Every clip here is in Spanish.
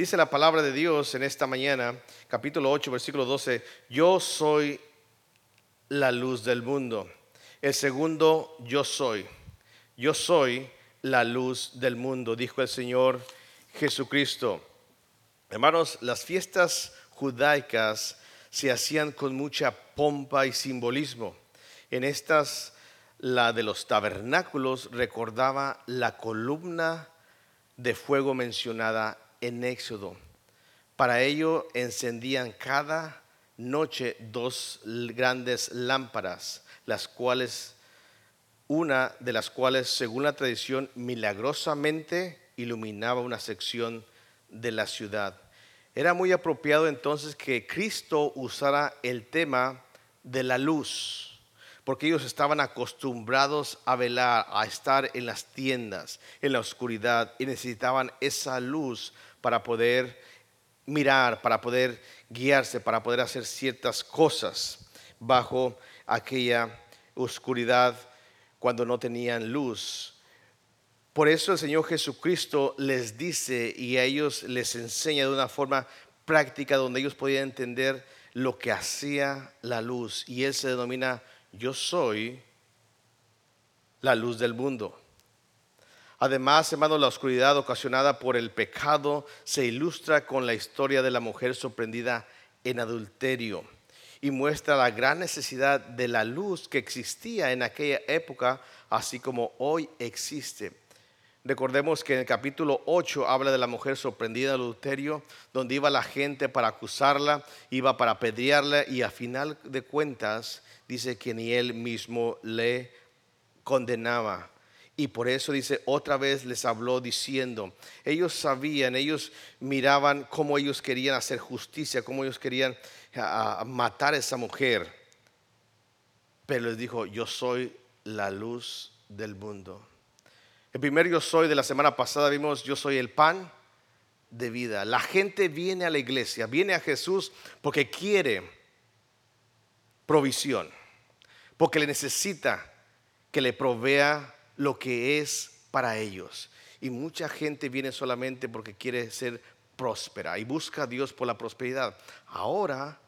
Dice la palabra de Dios en esta mañana, capítulo 8, versículo 12, yo soy la luz del mundo. El segundo, yo soy. Yo soy la luz del mundo, dijo el Señor Jesucristo. Hermanos, las fiestas judaicas se hacían con mucha pompa y simbolismo. En estas, la de los tabernáculos recordaba la columna de fuego mencionada en Éxodo. Para ello encendían cada noche dos grandes lámparas, las cuales, una de las cuales, según la tradición, milagrosamente iluminaba una sección de la ciudad. Era muy apropiado entonces que Cristo usara el tema de la luz, porque ellos estaban acostumbrados a velar, a estar en las tiendas, en la oscuridad, y necesitaban esa luz para poder mirar, para poder guiarse, para poder hacer ciertas cosas bajo aquella oscuridad cuando no tenían luz. Por eso el Señor Jesucristo les dice y a ellos les enseña de una forma práctica donde ellos podían entender lo que hacía la luz. Y Él se denomina yo soy la luz del mundo. Además, hermano, la oscuridad ocasionada por el pecado se ilustra con la historia de la mujer sorprendida en adulterio y muestra la gran necesidad de la luz que existía en aquella época, así como hoy existe. Recordemos que en el capítulo 8 habla de la mujer sorprendida en adulterio, donde iba la gente para acusarla, iba para apedrearla y a final de cuentas dice que ni él mismo le condenaba. Y por eso dice, otra vez les habló diciendo, ellos sabían, ellos miraban cómo ellos querían hacer justicia, cómo ellos querían matar a esa mujer. Pero les dijo, yo soy la luz del mundo. El primer yo soy de la semana pasada vimos, yo soy el pan de vida. La gente viene a la iglesia, viene a Jesús porque quiere provisión, porque le necesita que le provea lo que es para ellos. Y mucha gente viene solamente porque quiere ser próspera y busca a Dios por la prosperidad. Ahora,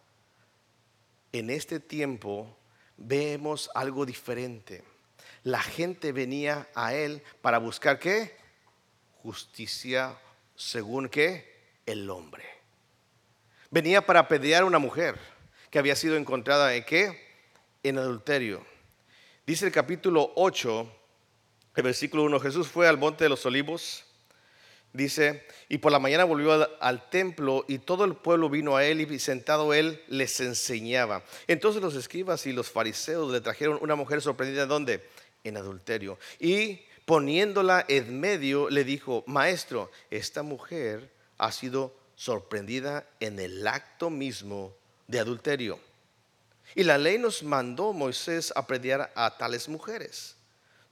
en este tiempo, vemos algo diferente. La gente venía a Él para buscar qué? Justicia según qué? El hombre. Venía para pelear a una mujer que había sido encontrada en qué? En adulterio. Dice el capítulo 8 el versículo 1, Jesús fue al monte de los olivos, dice, y por la mañana volvió al, templo y todo el pueblo vino a él y sentado él les enseñaba. Entonces los escribas y los fariseos le trajeron una mujer sorprendida, ¿dónde? En adulterio. Y poniéndola en medio le dijo, maestro, esta mujer ha sido sorprendida en el acto mismo de adulterio. Y la ley nos mandó Moisés a prediar a tales mujeres.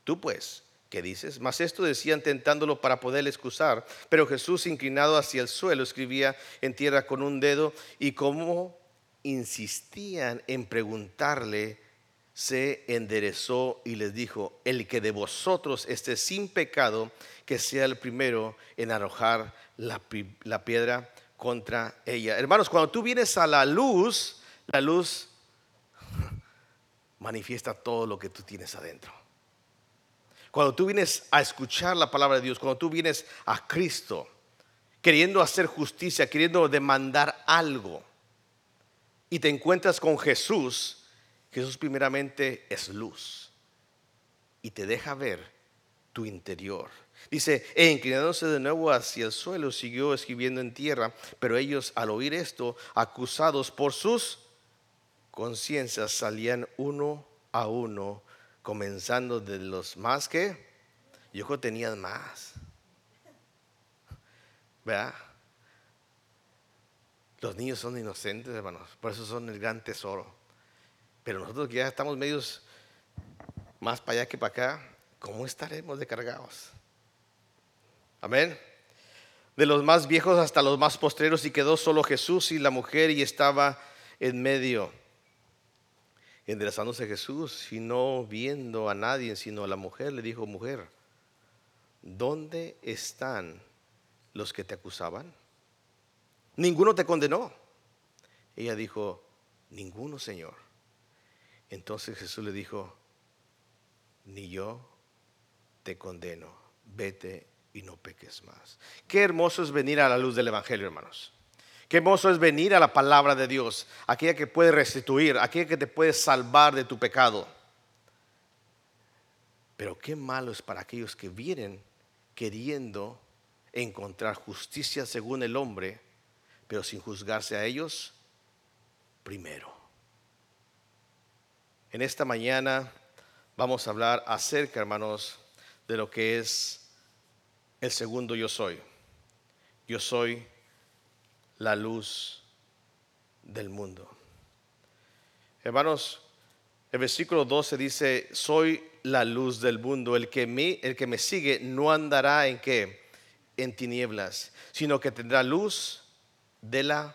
Tú pues, ¿Qué dices? Mas esto decían tentándolo para poder excusar. Pero Jesús, inclinado hacia el suelo, escribía en tierra con un dedo y como insistían en preguntarle, se enderezó y les dijo, el que de vosotros esté sin pecado, que sea el primero en arrojar la, la piedra contra ella. Hermanos, cuando tú vienes a la luz, la luz manifiesta todo lo que tú tienes adentro. Cuando tú vienes a escuchar la palabra de Dios, cuando tú vienes a Cristo, queriendo hacer justicia, queriendo demandar algo, y te encuentras con Jesús, Jesús primeramente es luz y te deja ver tu interior. Dice, e inclinándose de nuevo hacia el suelo, siguió escribiendo en tierra, pero ellos al oír esto, acusados por sus conciencias, salían uno a uno comenzando de los más que yo creo tenían más. ¿Verdad? Los niños son inocentes, hermanos, por eso son el gran tesoro. Pero nosotros que ya estamos medios más para allá que para acá, ¿cómo estaremos descargados? Amén. De los más viejos hasta los más postreros y quedó solo Jesús y la mujer y estaba en medio enderezándose Jesús y no viendo a nadie, sino a la mujer, le dijo, mujer, ¿dónde están los que te acusaban? ninguno te condenó. Ella dijo, ninguno, Señor. Entonces Jesús le dijo, ni yo te condeno, vete y no peques más. Qué hermoso es venir a la luz del Evangelio, hermanos. Qué hermoso es venir a la palabra de Dios, aquella que puede restituir, aquella que te puede salvar de tu pecado. Pero qué malo es para aquellos que vienen queriendo encontrar justicia según el hombre, pero sin juzgarse a ellos primero. En esta mañana vamos a hablar acerca, hermanos, de lo que es el segundo yo soy. Yo soy la luz del mundo. Hermanos, el versículo 12 dice, soy la luz del mundo. El que me, el que me sigue no andará en qué? En tinieblas, sino que tendrá luz de la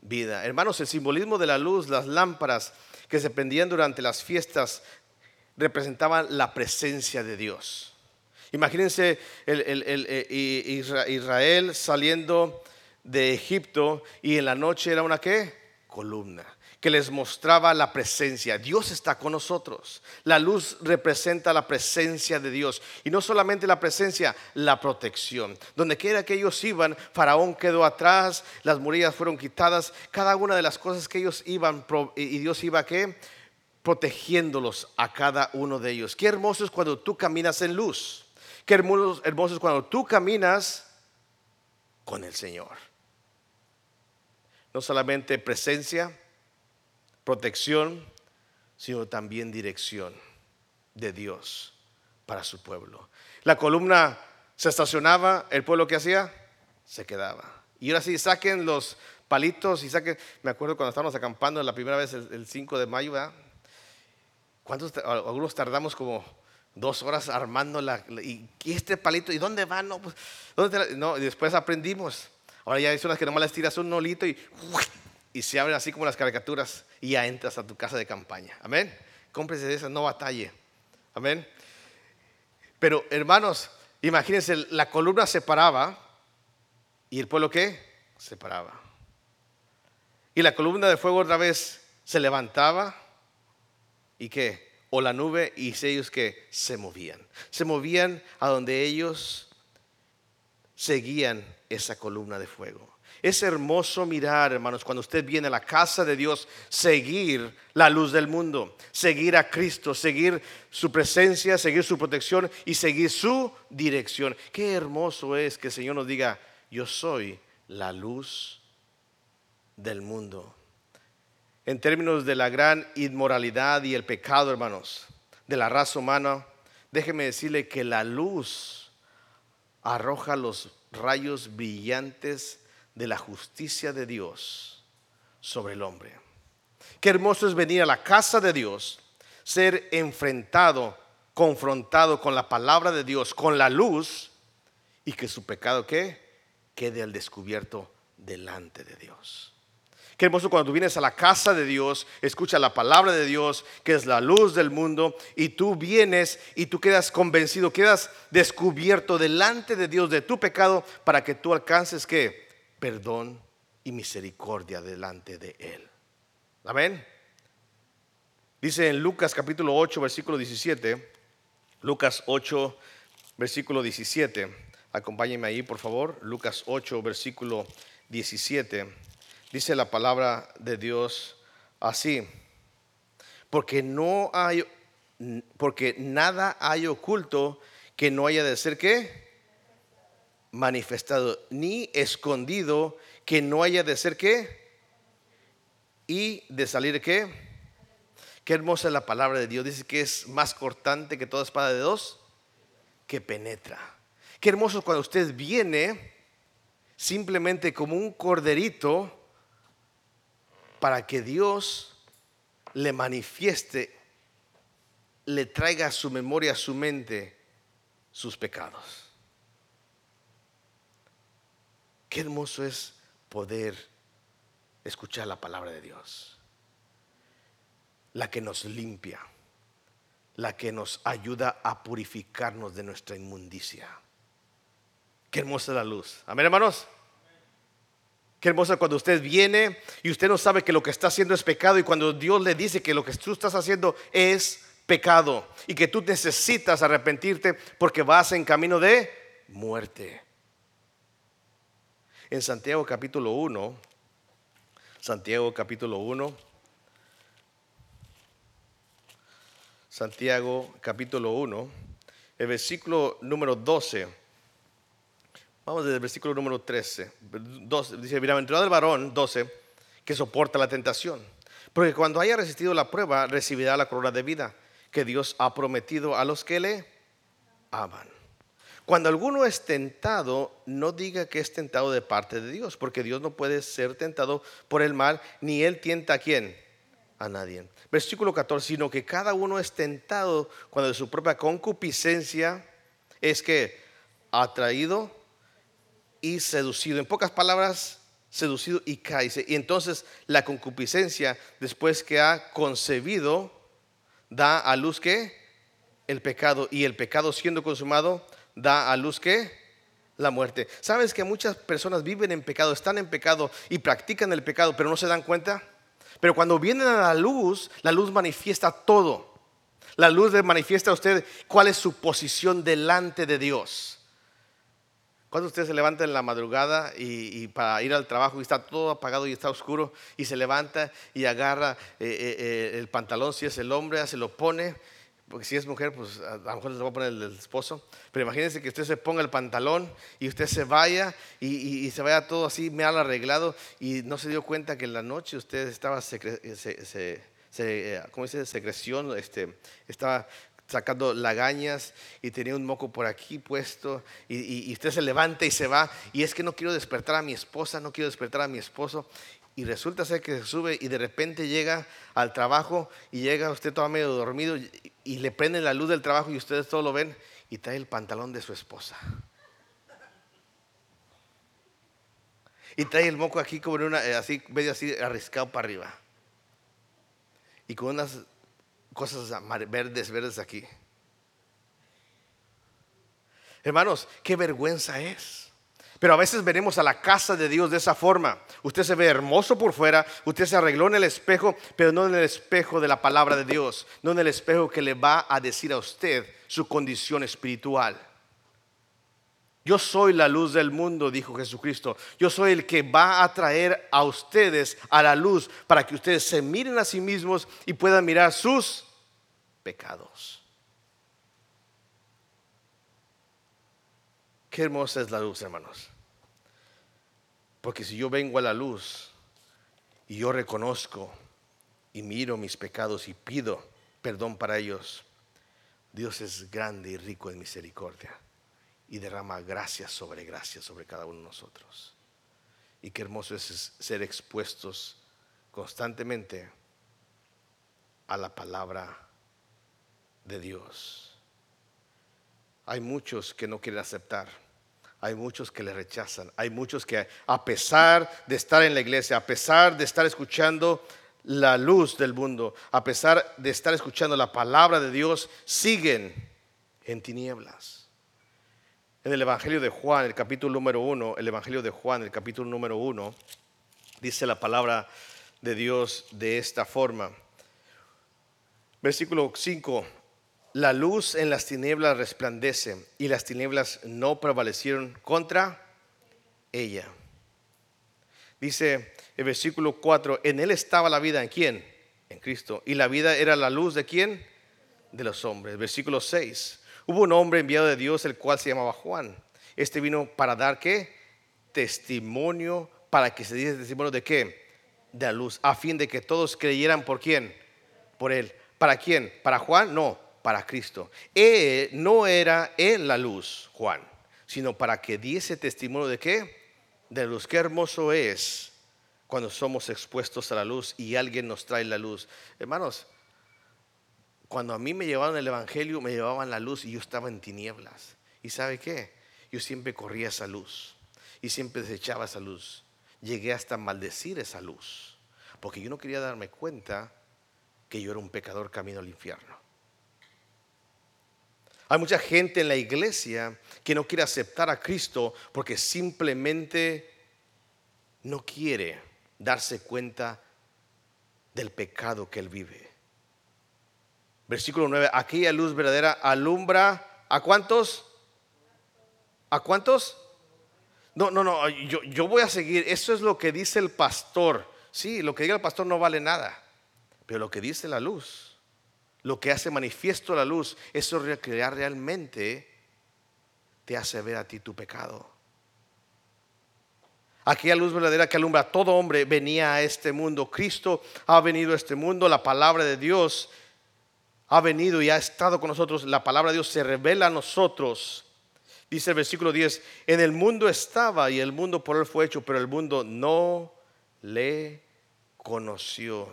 vida. Hermanos, el simbolismo de la luz, las lámparas que se prendían durante las fiestas, representaban la presencia de Dios. Imagínense eh, Israel saliendo de Egipto y en la noche era una qué? Columna que les mostraba la presencia. Dios está con nosotros. La luz representa la presencia de Dios. Y no solamente la presencia, la protección. Donde quiera que ellos iban, Faraón quedó atrás, las murallas fueron quitadas. Cada una de las cosas que ellos iban, y Dios iba a qué? Protegiéndolos a cada uno de ellos. Qué hermoso es cuando tú caminas en luz. Qué hermoso, hermoso es cuando tú caminas con el Señor. No solamente presencia, protección, sino también dirección de Dios para su pueblo. La columna se estacionaba, el pueblo que hacía, se quedaba. Y ahora sí, saquen los palitos y saquen, me acuerdo cuando estábamos acampando la primera vez el, 5 de mayo, ¿verdad? ¿Cuántos, algunos tardamos como dos horas armando la, y, este palito, ¿y dónde va? No, pues, no, y después aprendimos. Ahora ya hay unas que nomás les tiras un nolito y y se abren así como las caricaturas y ya entras a tu casa de campaña. Amén. Cómprese de esas, no batalle. Amén. Pero hermanos, imagínense, la columna se paraba y el pueblo qué? Se paraba. Y la columna de fuego otra vez se levantaba y qué? O la nube y ellos que se movían. Se movían a donde ellos seguían esa columna de fuego. Es hermoso mirar, hermanos, cuando usted viene a la casa de Dios, seguir la luz del mundo, seguir a Cristo, seguir su presencia, seguir su protección y seguir su dirección. Qué hermoso es que el Señor nos diga, yo soy la luz del mundo. En términos de la gran inmoralidad y el pecado, hermanos, de la raza humana, déjeme decirle que la luz arroja los rayos brillantes de la justicia de Dios sobre el hombre. Qué hermoso es venir a la casa de Dios, ser enfrentado, confrontado con la palabra de Dios, con la luz, y que su pecado quede al descubierto delante de Dios. Qué hermoso cuando tú vienes a la casa de Dios, escucha la palabra de Dios, que es la luz del mundo, y tú vienes y tú quedas convencido, quedas descubierto delante de Dios de tu pecado para que tú alcances que perdón y misericordia delante de Él. Amén. Dice en Lucas capítulo 8, versículo 17, Lucas 8, versículo 17, acompáñenme ahí por favor, Lucas 8, versículo 17, dice la palabra de Dios así, porque no hay, porque nada hay oculto que no haya de ser qué? manifestado ni escondido que no haya de ser qué y de salir qué. Qué hermosa es la palabra de Dios. Dice que es más cortante que toda espada de dos que penetra. Qué hermoso cuando usted viene simplemente como un corderito para que Dios le manifieste, le traiga a su memoria, a su mente, sus pecados. Qué hermoso es poder escuchar la palabra de Dios. La que nos limpia, la que nos ayuda a purificarnos de nuestra inmundicia. Qué hermosa la luz. Amén, hermanos. Qué hermoso cuando usted viene y usted no sabe que lo que está haciendo es pecado y cuando Dios le dice que lo que tú estás haciendo es pecado y que tú necesitas arrepentirte porque vas en camino de muerte. En Santiago capítulo 1, Santiago capítulo 1, Santiago capítulo 1, el versículo número 12 Vamos desde el versículo número 13. dice, bienaventurado el varón, 12, que soporta la tentación. Porque cuando haya resistido la prueba, recibirá la corona de vida que Dios ha prometido a los que le aman. Cuando alguno es tentado, no diga que es tentado de parte de Dios, porque Dios no puede ser tentado por el mal, ni él tienta a quién, a nadie. Versículo 14, sino que cada uno es tentado cuando de su propia concupiscencia es que atraído y seducido. En pocas palabras, seducido y cae. Y entonces la concupiscencia, después que ha concebido, da a luz que el pecado. Y el pecado siendo consumado, da a luz que la muerte. ¿Sabes que muchas personas viven en pecado, están en pecado y practican el pecado, pero no se dan cuenta? Pero cuando vienen a la luz, la luz manifiesta todo. La luz le manifiesta a usted cuál es su posición delante de Dios. Cuando usted se levanta en la madrugada y, para ir al trabajo y está todo apagado y está oscuro y se levanta y agarra eh, eh, eh, el pantalón, si es el hombre, se lo pone, porque si es mujer, pues a lo mejor se lo va a poner el, esposo, pero imagínense que usted se ponga el pantalón y usted se vaya y, se vaya todo así mal arreglado y no se dio cuenta que en la noche usted estaba, se, ¿cómo dice? Secreción, este, estaba sacando lagañas y tenía un moco por aquí puesto y, usted se levanta y se va y es que no quiero despertar a mi esposa, no quiero despertar a mi esposo y resulta ser que se sube y de repente llega al trabajo y llega usted todo medio dormido y, le prende la luz del trabajo y ustedes todo lo ven y trae el pantalón de su esposa. Y trae el moco aquí como en una, eh, así, medio así arriscado para arriba. Y con unas cosas verdes, verdes aquí. Hermanos, qué vergüenza es. Pero a veces venimos a la casa de Dios de esa forma. Usted se ve hermoso por fuera, usted se arregló en el espejo, pero no en el espejo de la palabra de Dios, no en el espejo que le va a decir a usted su condición espiritual. Yo soy la luz del mundo, dijo Jesucristo. Yo soy el que va a traer a ustedes a la luz para que ustedes se miren a sí mismos y puedan mirar sus pecados. Qué hermosa es la luz, hermanos. Porque si yo vengo a la luz y yo reconozco y miro mis pecados y pido perdón para ellos, Dios es grande y rico en misericordia y derrama gracia sobre gracia sobre cada uno de nosotros. Y qué hermoso es ser expuestos constantemente a la palabra de Dios. Hay muchos que no quieren aceptar. Hay muchos que le rechazan. Hay muchos que a pesar de estar en la iglesia, a pesar de estar escuchando la luz del mundo, a pesar de estar escuchando la palabra de Dios, siguen en tinieblas. En el Evangelio de Juan, el capítulo número uno, el Evangelio de Juan, el capítulo número uno, dice la palabra de Dios de esta forma. Versículo 5, la luz en las tinieblas resplandece y las tinieblas no prevalecieron contra ella. Dice el versículo 4, en él estaba la vida, ¿en quién? En Cristo. Y la vida era la luz de quién? De los hombres. Versículo 6, Hubo un hombre enviado de Dios, el cual se llamaba Juan. Este vino para dar qué? Testimonio, para que se dice testimonio de qué? De la luz, a fin de que todos creyeran por quién? Por él. ¿Para quién? ¿Para Juan? No, para Cristo. Él no era él la luz, Juan, sino para que diese testimonio de qué? De la luz. Qué hermoso es cuando somos expuestos a la luz y alguien nos trae la luz. Hermanos, cuando a mí me llevaban el Evangelio, me llevaban la luz y yo estaba en tinieblas. ¿Y sabe qué? Yo siempre corría esa luz y siempre desechaba esa luz. Llegué hasta maldecir esa luz, porque yo no quería darme cuenta que yo era un pecador camino al infierno. Hay mucha gente en la iglesia que no quiere aceptar a Cristo porque simplemente no quiere darse cuenta del pecado que él vive. Versículo 9, aquella luz verdadera alumbra a cuántos? ¿A cuántos? No, no, no, yo, yo voy a seguir. Eso es lo que dice el pastor. Sí, lo que diga el pastor no vale nada. Pero lo que dice la luz, lo que hace manifiesto la luz, eso realmente te hace ver a ti tu pecado. Aquella luz verdadera que alumbra a todo hombre venía a este mundo. Cristo ha venido a este mundo. La palabra de Dios ha venido y ha estado con nosotros. La palabra de Dios se revela a nosotros. Dice el versículo 10, en el mundo estaba y el mundo por él fue hecho, pero el mundo no le conoció.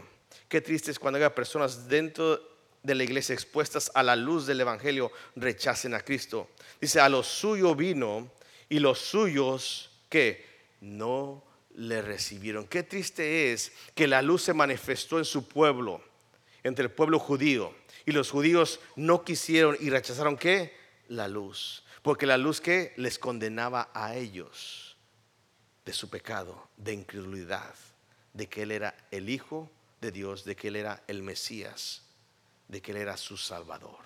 Qué triste es cuando haya personas dentro de la iglesia expuestas a la luz del Evangelio rechacen a Cristo. Dice, a lo suyo vino y los suyos que no le recibieron. Qué triste es que la luz se manifestó en su pueblo, entre el pueblo judío, y los judíos no quisieron y rechazaron qué? La luz. Porque la luz que les condenaba a ellos de su pecado, de incredulidad, de que Él era el Hijo de Dios, de que Él era el Mesías, de que Él era su Salvador.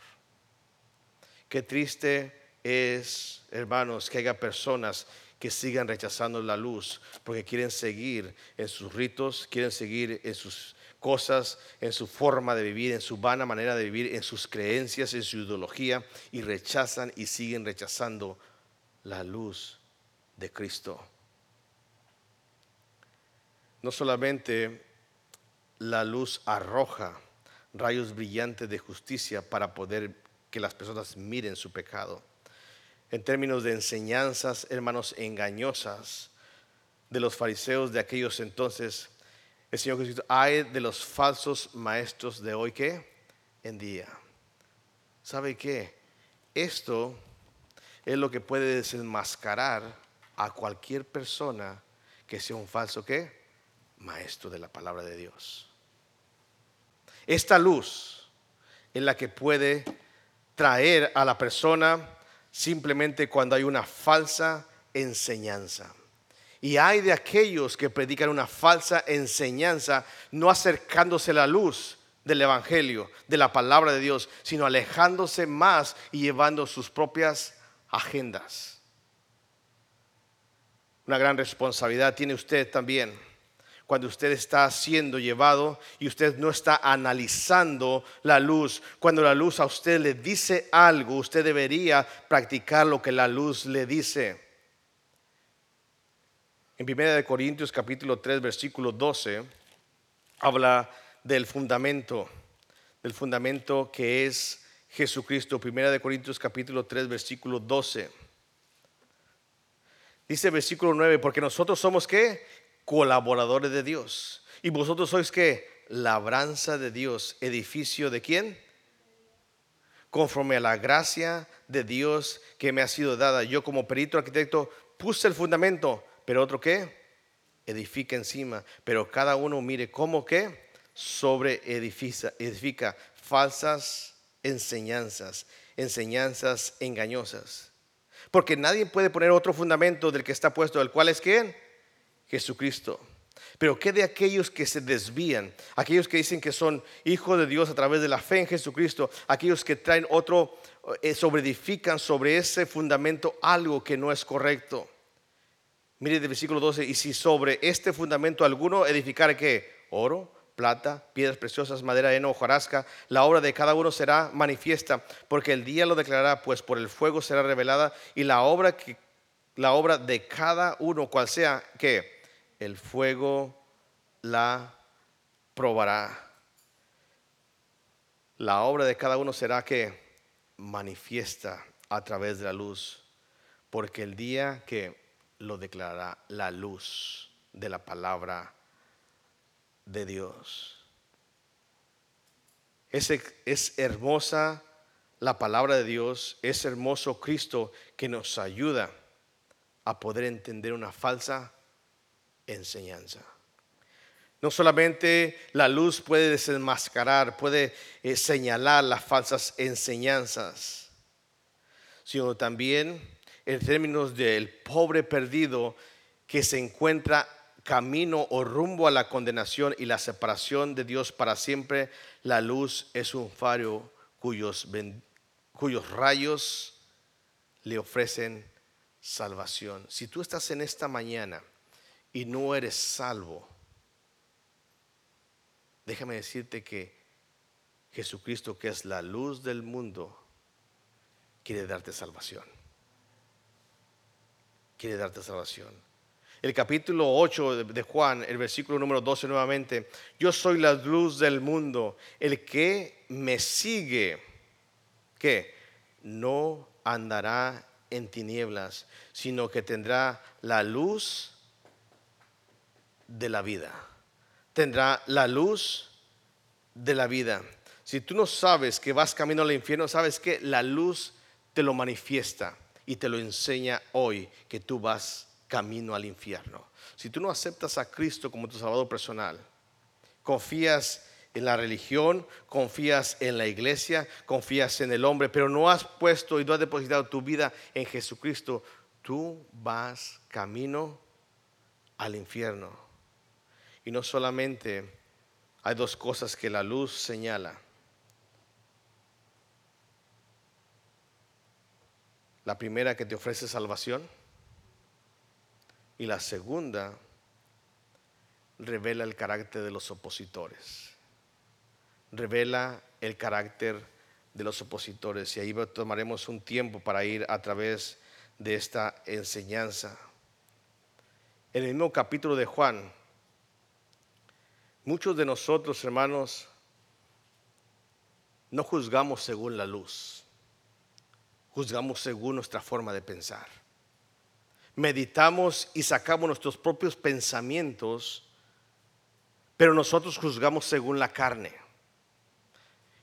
Qué triste es, hermanos, que haya personas que sigan rechazando la luz porque quieren seguir en sus ritos, quieren seguir en sus cosas, en su forma de vivir, en su vana manera de vivir, en sus creencias, en su ideología y rechazan y siguen rechazando la luz de Cristo. No solamente la luz arroja rayos brillantes de justicia para poder que las personas miren su pecado. En términos de enseñanzas, hermanos, engañosas de los fariseos de aquellos entonces, el Señor Jesucristo, hay de los falsos maestros de hoy que en día. ¿Sabe qué? Esto es lo que puede desenmascarar a cualquier persona que sea un falso qué? Maestro de la palabra de Dios. Esta luz es la que puede traer a la persona simplemente cuando hay una falsa enseñanza. Y hay de aquellos que predican una falsa enseñanza, no acercándose a la luz del Evangelio, de la palabra de Dios, sino alejándose más y llevando sus propias agendas. Una gran responsabilidad tiene usted también cuando usted está siendo llevado y usted no está analizando la luz. Cuando la luz a usted le dice algo, usted debería practicar lo que la luz le dice. En 1 Corintios capítulo 3 versículo 12 habla del fundamento, del fundamento que es Jesucristo. 1 Corintios capítulo 3 versículo 12. Dice versículo 9, porque nosotros somos qué? colaboradores de Dios. Y vosotros sois que labranza de Dios, edificio de quién? Conforme a la gracia de Dios que me ha sido dada. Yo como perito arquitecto puse el fundamento, pero otro qué? Edifica encima. Pero cada uno mire cómo que sobre edifica, edifica falsas enseñanzas, enseñanzas engañosas. Porque nadie puede poner otro fundamento del que está puesto, el cual es quién? Jesucristo. Pero ¿qué de aquellos que se desvían? Aquellos que dicen que son hijos de Dios a través de la fe en Jesucristo, aquellos que traen otro, eh, sobreedifican sobre ese fundamento algo que no es correcto. Mire el versículo 12, y si sobre este fundamento alguno edificar que oro, plata, piedras preciosas, madera, heno, hojarasca, la obra de cada uno será manifiesta, porque el día lo declarará, pues por el fuego será revelada, y la obra que la obra de cada uno, cual sea que el fuego la probará. La obra de cada uno será que manifiesta a través de la luz, porque el día que lo declarará la luz de la palabra de Dios. Es, es hermosa la palabra de Dios, es hermoso Cristo que nos ayuda a poder entender una falsa enseñanza. No solamente la luz puede desenmascarar, puede eh, señalar las falsas enseñanzas, sino también en términos del pobre perdido que se encuentra camino o rumbo a la condenación y la separación de Dios para siempre, la luz es un faro cuyos, cuyos rayos le ofrecen salvación. Si tú estás en esta mañana y no eres salvo, déjame decirte que Jesucristo, que es la luz del mundo, quiere darte salvación. Quiere darte salvación. El capítulo 8 de Juan, el versículo número 12 nuevamente, yo soy la luz del mundo, el que me sigue, que no andará en tinieblas, sino que tendrá la luz de la vida. Tendrá la luz de la vida. Si tú no sabes que vas camino al infierno, sabes que la luz te lo manifiesta y te lo enseña hoy que tú vas camino al infierno. Si tú no aceptas a Cristo como tu Salvador personal, confías en la religión, confías en la iglesia, confías en el hombre, pero no has puesto y no has depositado tu vida en Jesucristo, tú vas camino al infierno. Y no solamente hay dos cosas que la luz señala. La primera que te ofrece salvación y la segunda revela el carácter de los opositores. Revela el carácter de los opositores y ahí tomaremos un tiempo para ir a través de esta enseñanza. En el mismo capítulo de Juan, muchos de nosotros, hermanos, no juzgamos según la luz juzgamos según nuestra forma de pensar. Meditamos y sacamos nuestros propios pensamientos, pero nosotros juzgamos según la carne.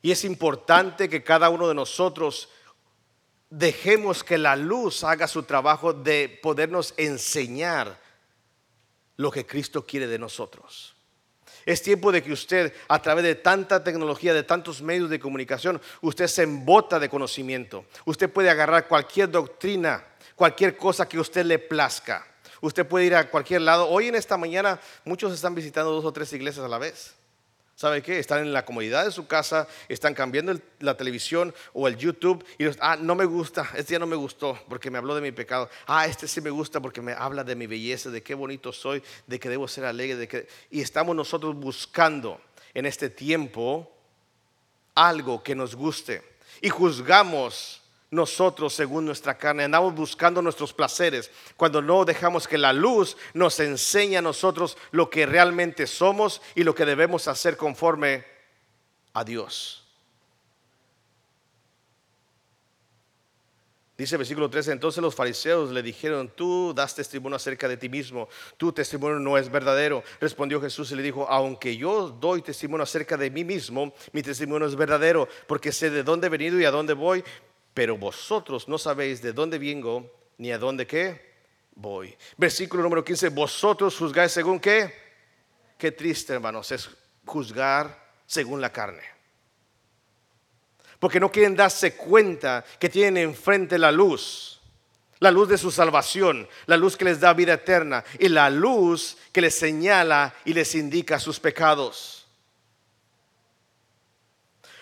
Y es importante que cada uno de nosotros dejemos que la luz haga su trabajo de podernos enseñar lo que Cristo quiere de nosotros. Es tiempo de que usted, a través de tanta tecnología, de tantos medios de comunicación, usted se embota de conocimiento. Usted puede agarrar cualquier doctrina, cualquier cosa que usted le plazca. Usted puede ir a cualquier lado. Hoy en esta mañana muchos están visitando dos o tres iglesias a la vez. ¿Sabe qué? Están en la comodidad de su casa, están cambiando la televisión o el YouTube y los, ah, no me gusta, este día no me gustó porque me habló de mi pecado. Ah, este sí me gusta porque me habla de mi belleza, de qué bonito soy, de que debo ser alegre, de que y estamos nosotros buscando en este tiempo algo que nos guste y juzgamos nosotros según nuestra carne, andamos buscando nuestros placeres, cuando no dejamos que la luz nos enseñe a nosotros lo que realmente somos y lo que debemos hacer conforme a Dios. Dice el versículo 13, entonces los fariseos le dijeron, tú das testimonio acerca de ti mismo, tu testimonio no es verdadero. Respondió Jesús y le dijo, aunque yo doy testimonio acerca de mí mismo, mi testimonio es verdadero, porque sé de dónde he venido y a dónde voy, pero vosotros no sabéis de dónde vengo ni a dónde qué voy. Versículo número 15, vosotros juzgáis según qué. Qué triste, hermanos, es juzgar según la carne. Porque no quieren darse cuenta que tienen enfrente la luz, la luz de su salvación, la luz que les da vida eterna y la luz que les señala y les indica sus pecados.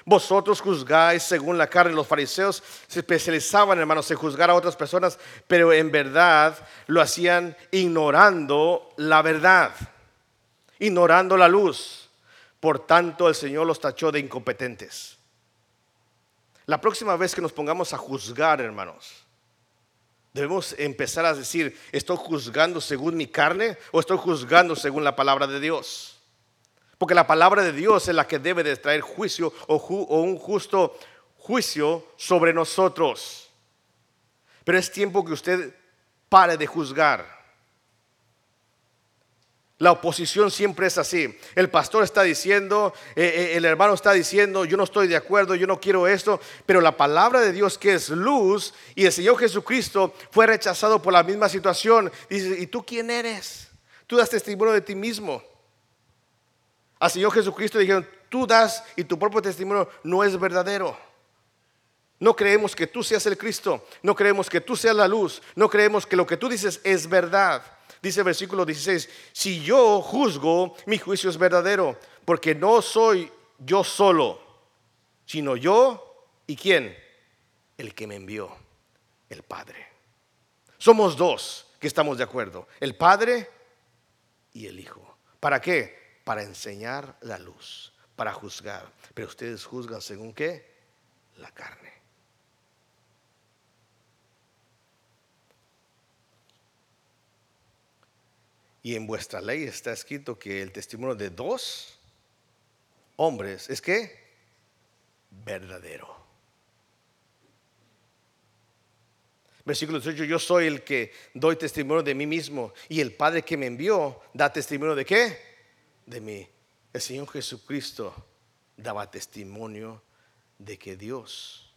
Vosotros juzgáis según la carne. Los fariseos se especializaban, hermanos, en juzgar a otras personas, pero en verdad lo hacían ignorando la verdad, ignorando la luz. Por tanto, el Señor los tachó de incompetentes. La próxima vez que nos pongamos a juzgar, hermanos, debemos empezar a decir, ¿estoy juzgando según mi carne o estoy juzgando según la palabra de Dios? Porque la palabra de Dios es la que debe de traer juicio o, un justo juicio sobre nosotros. Pero es tiempo que usted pare de juzgar. La oposición siempre es así. El pastor está diciendo, eh, eh, el hermano está diciendo, yo no estoy de acuerdo, yo no quiero esto, pero la palabra de Dios que es luz y el Señor Jesucristo fue rechazado por la misma situación. Dice, ¿y tú quién eres? Tú das testimonio de ti mismo. Al Señor Jesucristo dijeron, tú das y tu propio testimonio no es verdadero. No creemos que tú seas el Cristo, no creemos que tú seas la luz, no creemos que lo que tú dices es verdad. Dice el versículo 16, si yo juzgo, mi juicio es verdadero, porque no soy yo solo, sino yo y quién? El que me envió, el Padre. Somos dos que estamos de acuerdo, el Padre y el Hijo. ¿Para qué? Para enseñar la luz, para juzgar. Pero ustedes juzgan según qué? La carne. Y en vuestra ley está escrito que el testimonio de dos hombres es que verdadero. Versículo 18, yo soy el que doy testimonio de mí mismo y el Padre que me envió da testimonio de qué? De mí. El Señor Jesucristo daba testimonio de que Dios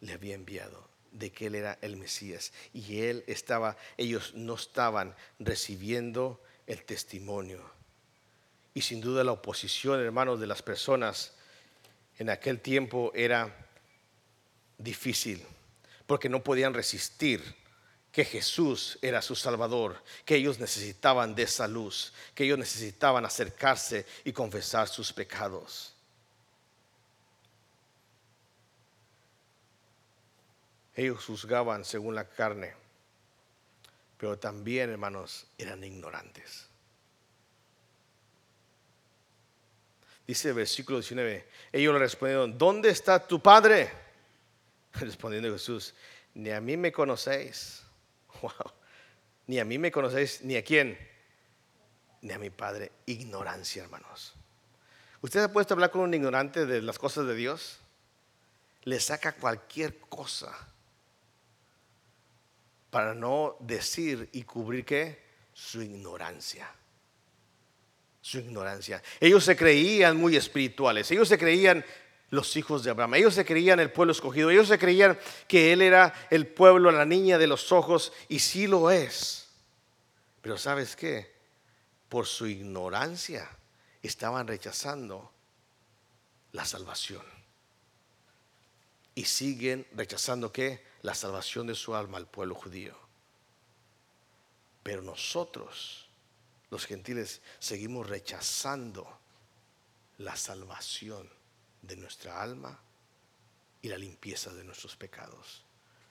le había enviado de que él era el Mesías y él estaba, ellos no estaban recibiendo el testimonio. Y sin duda la oposición, hermanos, de las personas en aquel tiempo era difícil, porque no podían resistir que Jesús era su Salvador, que ellos necesitaban de esa luz, que ellos necesitaban acercarse y confesar sus pecados. Ellos juzgaban según la carne, pero también, hermanos, eran ignorantes. Dice el versículo 19, ellos le respondieron, ¿dónde está tu padre? Respondiendo Jesús, ni a mí me conocéis. Ni a mí me conocéis, ni a quién, ni a mi padre. Ignorancia, hermanos. ¿Usted ha puesto a hablar con un ignorante de las cosas de Dios? Le saca cualquier cosa para no decir y cubrir qué? Su ignorancia. Su ignorancia. Ellos se creían muy espirituales. Ellos se creían los hijos de Abraham. Ellos se creían el pueblo escogido. Ellos se creían que él era el pueblo, la niña de los ojos. Y sí lo es. Pero ¿sabes qué? Por su ignorancia estaban rechazando la salvación. Y siguen rechazando qué? la salvación de su alma al pueblo judío. Pero nosotros, los gentiles, seguimos rechazando la salvación de nuestra alma y la limpieza de nuestros pecados.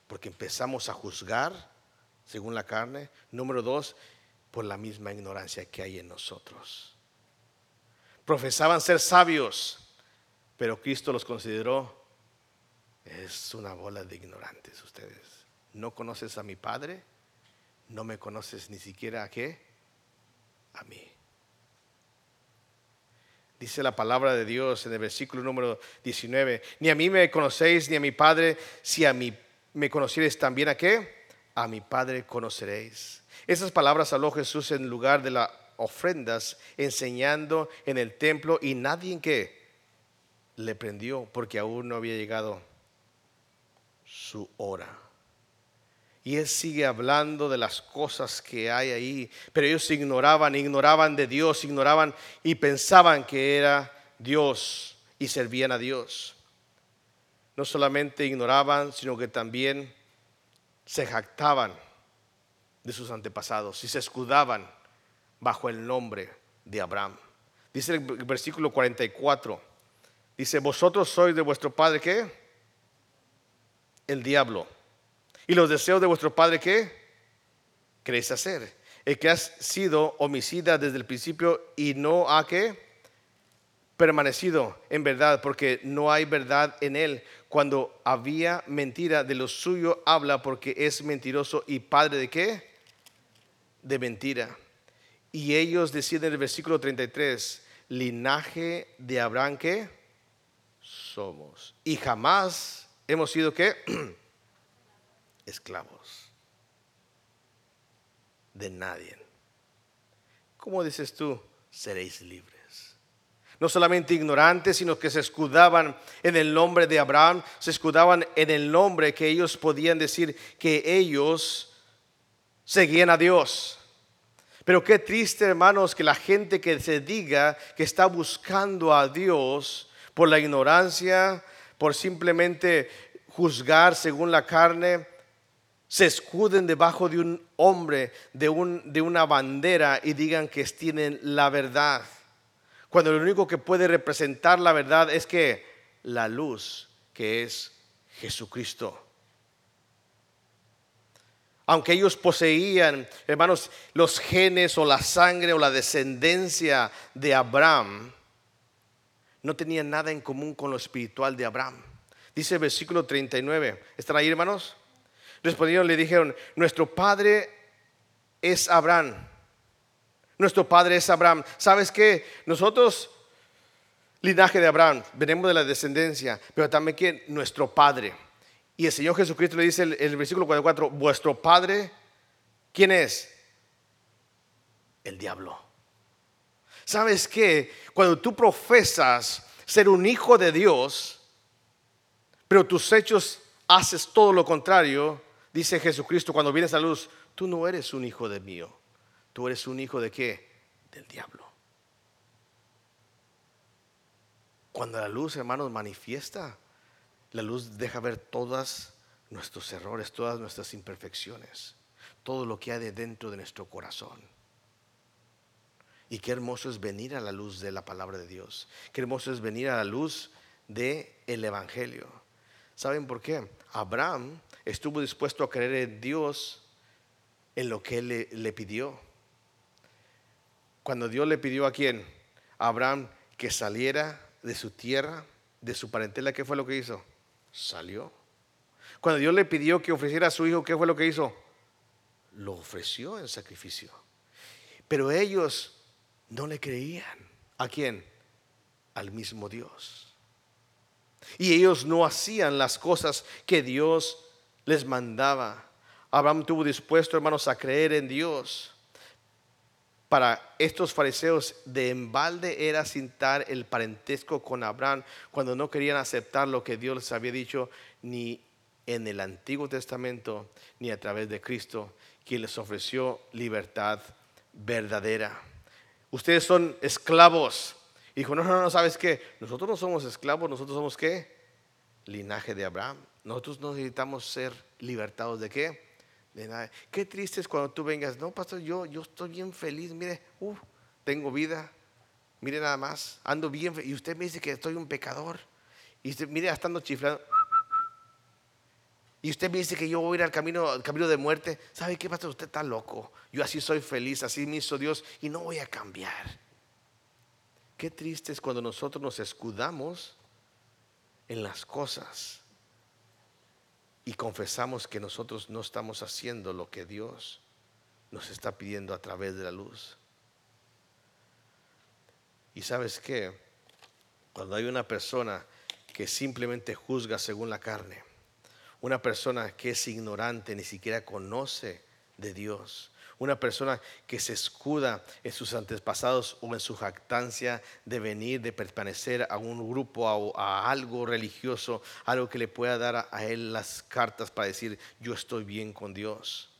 Porque empezamos a juzgar según la carne. Número dos, por la misma ignorancia que hay en nosotros. Profesaban ser sabios, pero Cristo los consideró es una bola de ignorantes ustedes. No conoces a mi Padre, no me conoces ni siquiera a qué, a mí. Dice la palabra de Dios en el versículo número 19, ni a mí me conocéis ni a mi Padre, si a mí me conocierais también a qué, a mi Padre conoceréis. Esas palabras habló Jesús en lugar de las ofrendas, enseñando en el templo y nadie en qué le prendió porque aún no había llegado su hora. Y él sigue hablando de las cosas que hay ahí, pero ellos ignoraban, ignoraban de Dios, ignoraban y pensaban que era Dios y servían a Dios. No solamente ignoraban, sino que también se jactaban de sus antepasados y se escudaban bajo el nombre de Abraham. Dice el versículo 44, dice, vosotros sois de vuestro padre qué? el diablo. Y los deseos de vuestro padre, ¿qué? Queréis hacer. El que ha sido homicida desde el principio y no ha que permanecido en verdad, porque no hay verdad en él. Cuando había mentira de lo suyo, habla porque es mentiroso y padre de qué? De mentira. Y ellos deciden en el versículo 33, linaje de Abraham que somos. Y jamás hemos sido que esclavos de nadie. ¿Cómo dices tú? Seréis libres. No solamente ignorantes, sino que se escudaban en el nombre de Abraham, se escudaban en el nombre que ellos podían decir que ellos seguían a Dios. Pero qué triste, hermanos, que la gente que se diga que está buscando a Dios por la ignorancia, por simplemente juzgar según la carne, se escuden debajo de un hombre, de, un, de una bandera y digan que tienen la verdad. Cuando lo único que puede representar la verdad es que la luz que es Jesucristo. Aunque ellos poseían, hermanos, los genes o la sangre o la descendencia de Abraham, no tenían nada en común con lo espiritual de Abraham. Dice el versículo 39. ¿Están ahí, hermanos? Respondieron, le dijeron, nuestro padre es Abraham. Nuestro padre es Abraham. ¿Sabes qué? Nosotros, linaje de Abraham, venimos de la descendencia, pero también que nuestro padre. Y el Señor Jesucristo le dice en el, versículo 44, vuestro padre, ¿quién es? El diablo. ¿Sabes qué? Cuando tú profesas ser un hijo de Dios, pero tus hechos haces todo lo contrario, dice Jesucristo cuando vienes a luz, tú no eres un hijo de mío, tú eres un hijo de qué? Del diablo. Cuando la luz, hermanos, manifiesta, la luz deja ver todos nuestros errores, todas nuestras imperfecciones, todo lo que hay de dentro de nuestro corazón. Y qué hermoso es venir a la luz de la palabra de Dios. Qué hermoso es venir a la luz del el Evangelio. ¿Saben por qué? Abraham estuvo dispuesto a creer en Dios en lo que él le, pidió. Cuando Dios le pidió a quién? A Abraham que saliera de su tierra, de su parentela, ¿qué fue lo que hizo? Salió. Cuando Dios le pidió que ofreciera a su hijo, ¿qué fue lo que hizo? Lo ofreció en sacrificio. Pero ellos no le creían. ¿A quién? Al mismo Dios. Y ellos no hacían las cosas que Dios les mandaba. Abraham tuvo dispuesto, hermanos, a creer en Dios. Para estos fariseos de embalde era cintar el parentesco con Abraham cuando no querían aceptar lo que Dios les había dicho ni en el Antiguo Testamento ni a través de Cristo, quien les ofreció libertad verdadera. Ustedes son esclavos. Dijo, no, no, no, ¿sabes qué? Nosotros no somos esclavos, nosotros somos qué? Linaje de Abraham. Nosotros no necesitamos ser libertados de qué? De nada. Qué triste es cuando tú vengas, no, pastor, yo, yo estoy bien feliz, mire, uh, tengo vida, mire nada más, ando bien, y usted me dice que estoy un pecador, y usted, mire, estando chiflando, y usted me dice que yo voy a ir al camino, al camino de muerte. ¿Sabe qué, pastor? Usted está loco. Yo así soy feliz, así me hizo Dios y no voy a cambiar. Qué triste es cuando nosotros nos escudamos en las cosas y confesamos que nosotros no estamos haciendo lo que Dios nos está pidiendo a través de la luz. Y sabes qué, cuando hay una persona que simplemente juzga según la carne, una persona que es ignorante, ni siquiera conoce de Dios. Una persona que se escuda en sus antepasados o en su jactancia de venir, de pertenecer a un grupo, a, a algo religioso, algo que le pueda dar a, a él las cartas para decir, yo estoy bien con Dios.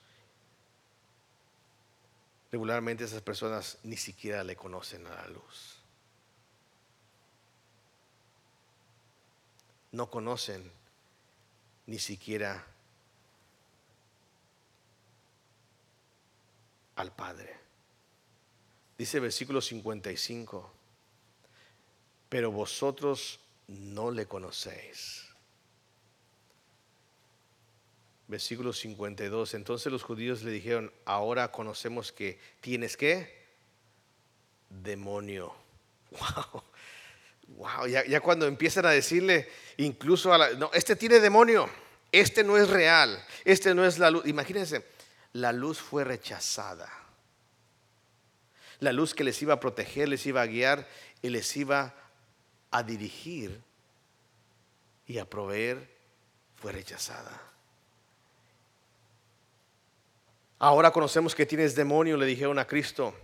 Regularmente esas personas ni siquiera le conocen a la luz. No conocen ni siquiera al Padre. Dice versículo 55, pero vosotros no le conocéis. Versículo 52, entonces los judíos le dijeron, ahora conocemos que tienes que demonio. Wow. Wow, ya, cuando empiezan a decirle, incluso a la, no, este tiene demonio, este no es real, este no es la luz. Imagínense, la luz fue rechazada. La luz que les iba a proteger, les iba a guiar y les iba a dirigir y a proveer, fue rechazada. Ahora conocemos que tienes demonio, le dijeron a Cristo.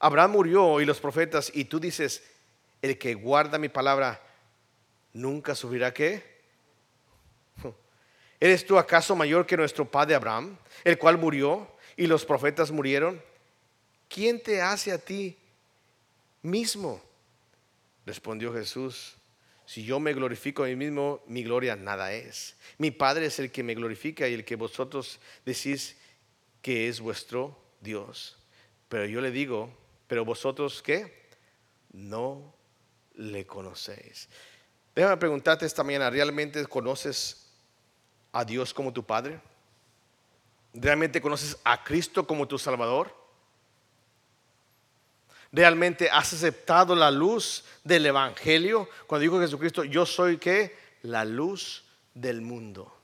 Abraham murió y los profetas, y tú dices, el que guarda mi palabra nunca sufrirá qué? ¿Eres tú acaso mayor que nuestro padre Abraham, el cual murió y los profetas murieron? ¿Quién te hace a ti mismo? Respondió Jesús, Si yo me glorifico a mí mismo, mi gloria nada es. Mi Padre es el que me glorifica y el que vosotros decís que es vuestro Dios. Pero yo le digo, pero vosotros qué? No le conocéis. Déjame preguntarte esta mañana, ¿realmente conoces a Dios como tu Padre? ¿Realmente conoces a Cristo como tu Salvador? ¿Realmente has aceptado la luz del Evangelio? Cuando dijo Jesucristo, yo soy que la luz del mundo.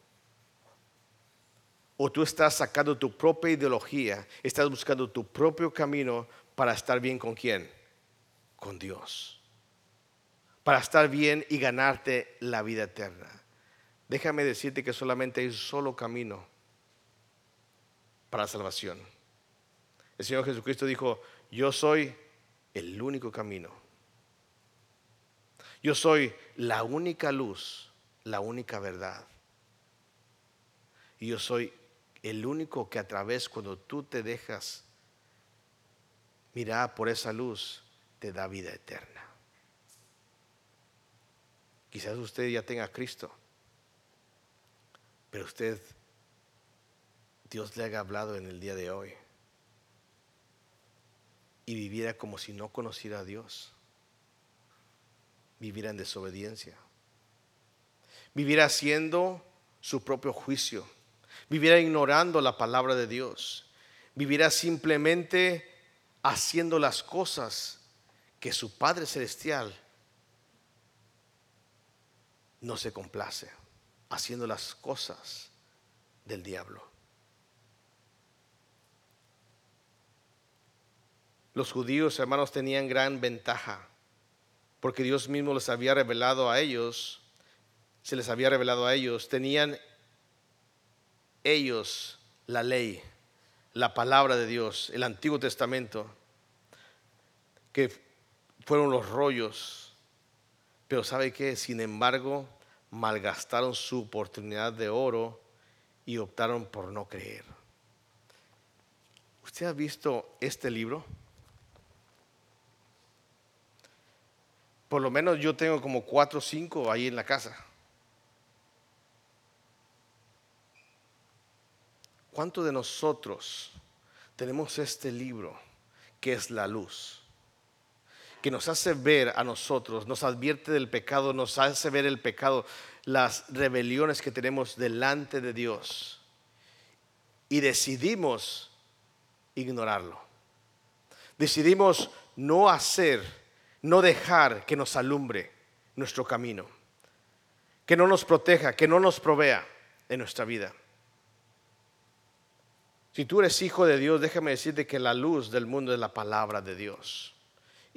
O tú estás sacando tu propia ideología, estás buscando tu propio camino para estar bien con quién? Con Dios. Para estar bien y ganarte la vida eterna. Déjame decirte que solamente hay un solo camino para la salvación. El Señor Jesucristo dijo, yo soy el único camino. Yo soy la única luz, la única verdad. Y yo soy el único que a través cuando tú te dejas mirar por esa luz, te da vida eterna. Quizás usted ya tenga a Cristo, pero usted, Dios le haya hablado en el día de hoy y viviera como si no conociera a Dios. Viviera en desobediencia. Viviera haciendo su propio juicio. Viviera ignorando la palabra de Dios. Viviera simplemente haciendo las cosas que su Padre Celestial no se complace. Haciendo las cosas del diablo. Los judíos, hermanos, tenían gran ventaja, porque Dios mismo les había revelado a ellos, se les había revelado a ellos, tenían ellos la ley, la palabra de Dios, el Antiguo Testamento, que fueron los rollos, pero ¿sabe qué? Sin embargo, malgastaron su oportunidad de oro y optaron por no creer. ¿Usted ha visto este libro? Por lo menos yo tengo como cuatro o cinco ahí en la casa. ¿Cuántos de nosotros tenemos este libro que es la luz? Que nos hace ver a nosotros, nos advierte del pecado, nos hace ver el pecado, las rebeliones que tenemos delante de Dios. Y decidimos ignorarlo. Decidimos no hacer no dejar que nos alumbre nuestro camino, que no nos proteja, que no nos provea en nuestra vida. Si tú eres hijo de Dios, déjame decirte que la luz del mundo es la palabra de Dios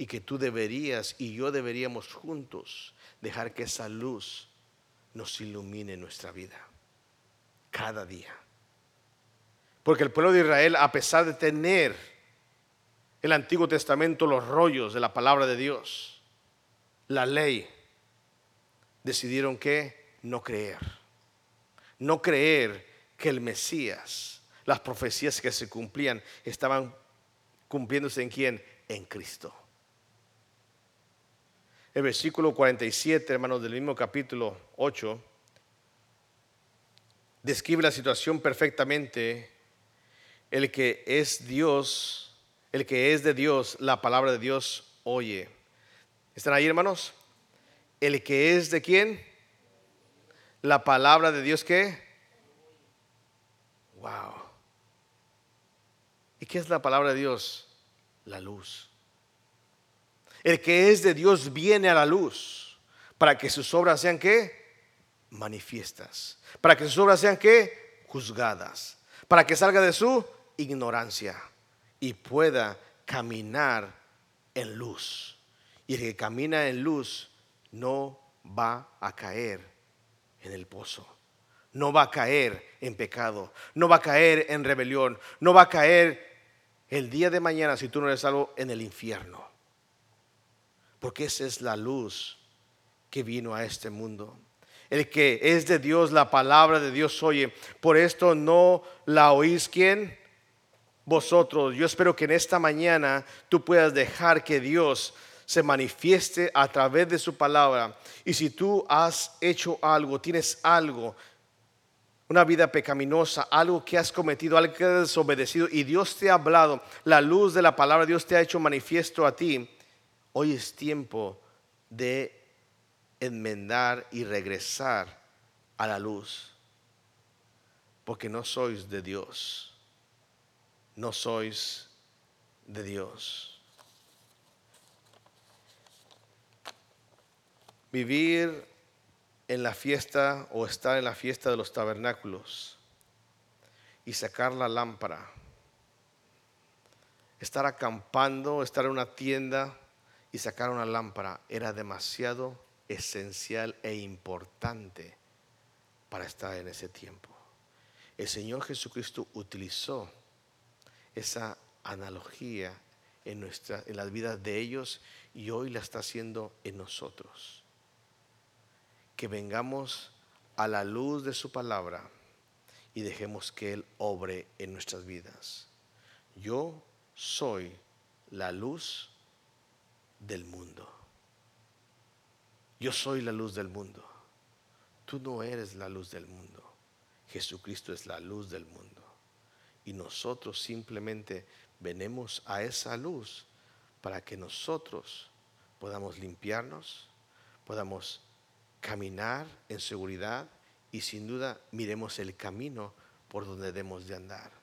y que tú deberías y yo deberíamos juntos dejar que esa luz nos ilumine nuestra vida cada día. Porque el pueblo de Israel, a pesar de tener el Antiguo Testamento los rollos de la palabra de Dios, la ley, decidieron que no creer. No creer que el Mesías, las profecías que se cumplían, estaban cumpliéndose en quién? En Cristo. El versículo 47, hermanos, del mismo capítulo 8, describe la situación perfectamente. El que es Dios el que es de Dios, la palabra de Dios oye. ¿Están ahí, hermanos? El que es de quién? La palabra de Dios qué? Wow. ¿Y qué es la palabra de Dios? La luz. El que es de Dios viene a la luz para que sus obras sean qué? Manifiestas. Para que sus obras sean qué? Juzgadas. Para que salga de su ignorancia y pueda caminar en luz. Y el que camina en luz no va a caer en el pozo. No va a caer en pecado. No va a caer en rebelión. No va a caer el día de mañana, si tú no eres salvo, en el infierno. Porque esa es la luz que vino a este mundo. El que es de Dios, la palabra de Dios oye. Por esto no la oís quién? vosotros. Yo espero que en esta mañana tú puedas dejar que Dios se manifieste a través de su palabra. Y si tú has hecho algo, tienes algo, una vida pecaminosa, algo que has cometido, algo que has desobedecido y Dios te ha hablado, la luz de la palabra, Dios te ha hecho manifiesto a ti, hoy es tiempo de enmendar y regresar a la luz, porque no sois de Dios, no sois de Dios. Vivir en la fiesta o estar en la fiesta de los tabernáculos y sacar la lámpara. Estar acampando, estar en una tienda y sacar una lámpara era demasiado esencial e importante para estar en ese tiempo. El Señor Jesucristo utilizó esa analogía en, nuestra, en las vidas de ellos y hoy la está haciendo en nosotros que vengamos a la luz de su palabra y dejemos que Él obre en nuestras vidas. Yo soy la luz del mundo. Yo soy la luz del mundo. Tú no eres la luz del mundo. Jesucristo es la luz del mundo. Y nosotros simplemente venemos a esa luz para que nosotros podamos limpiarnos, podamos caminar en seguridad y sin duda miremos el camino por donde debemos de andar.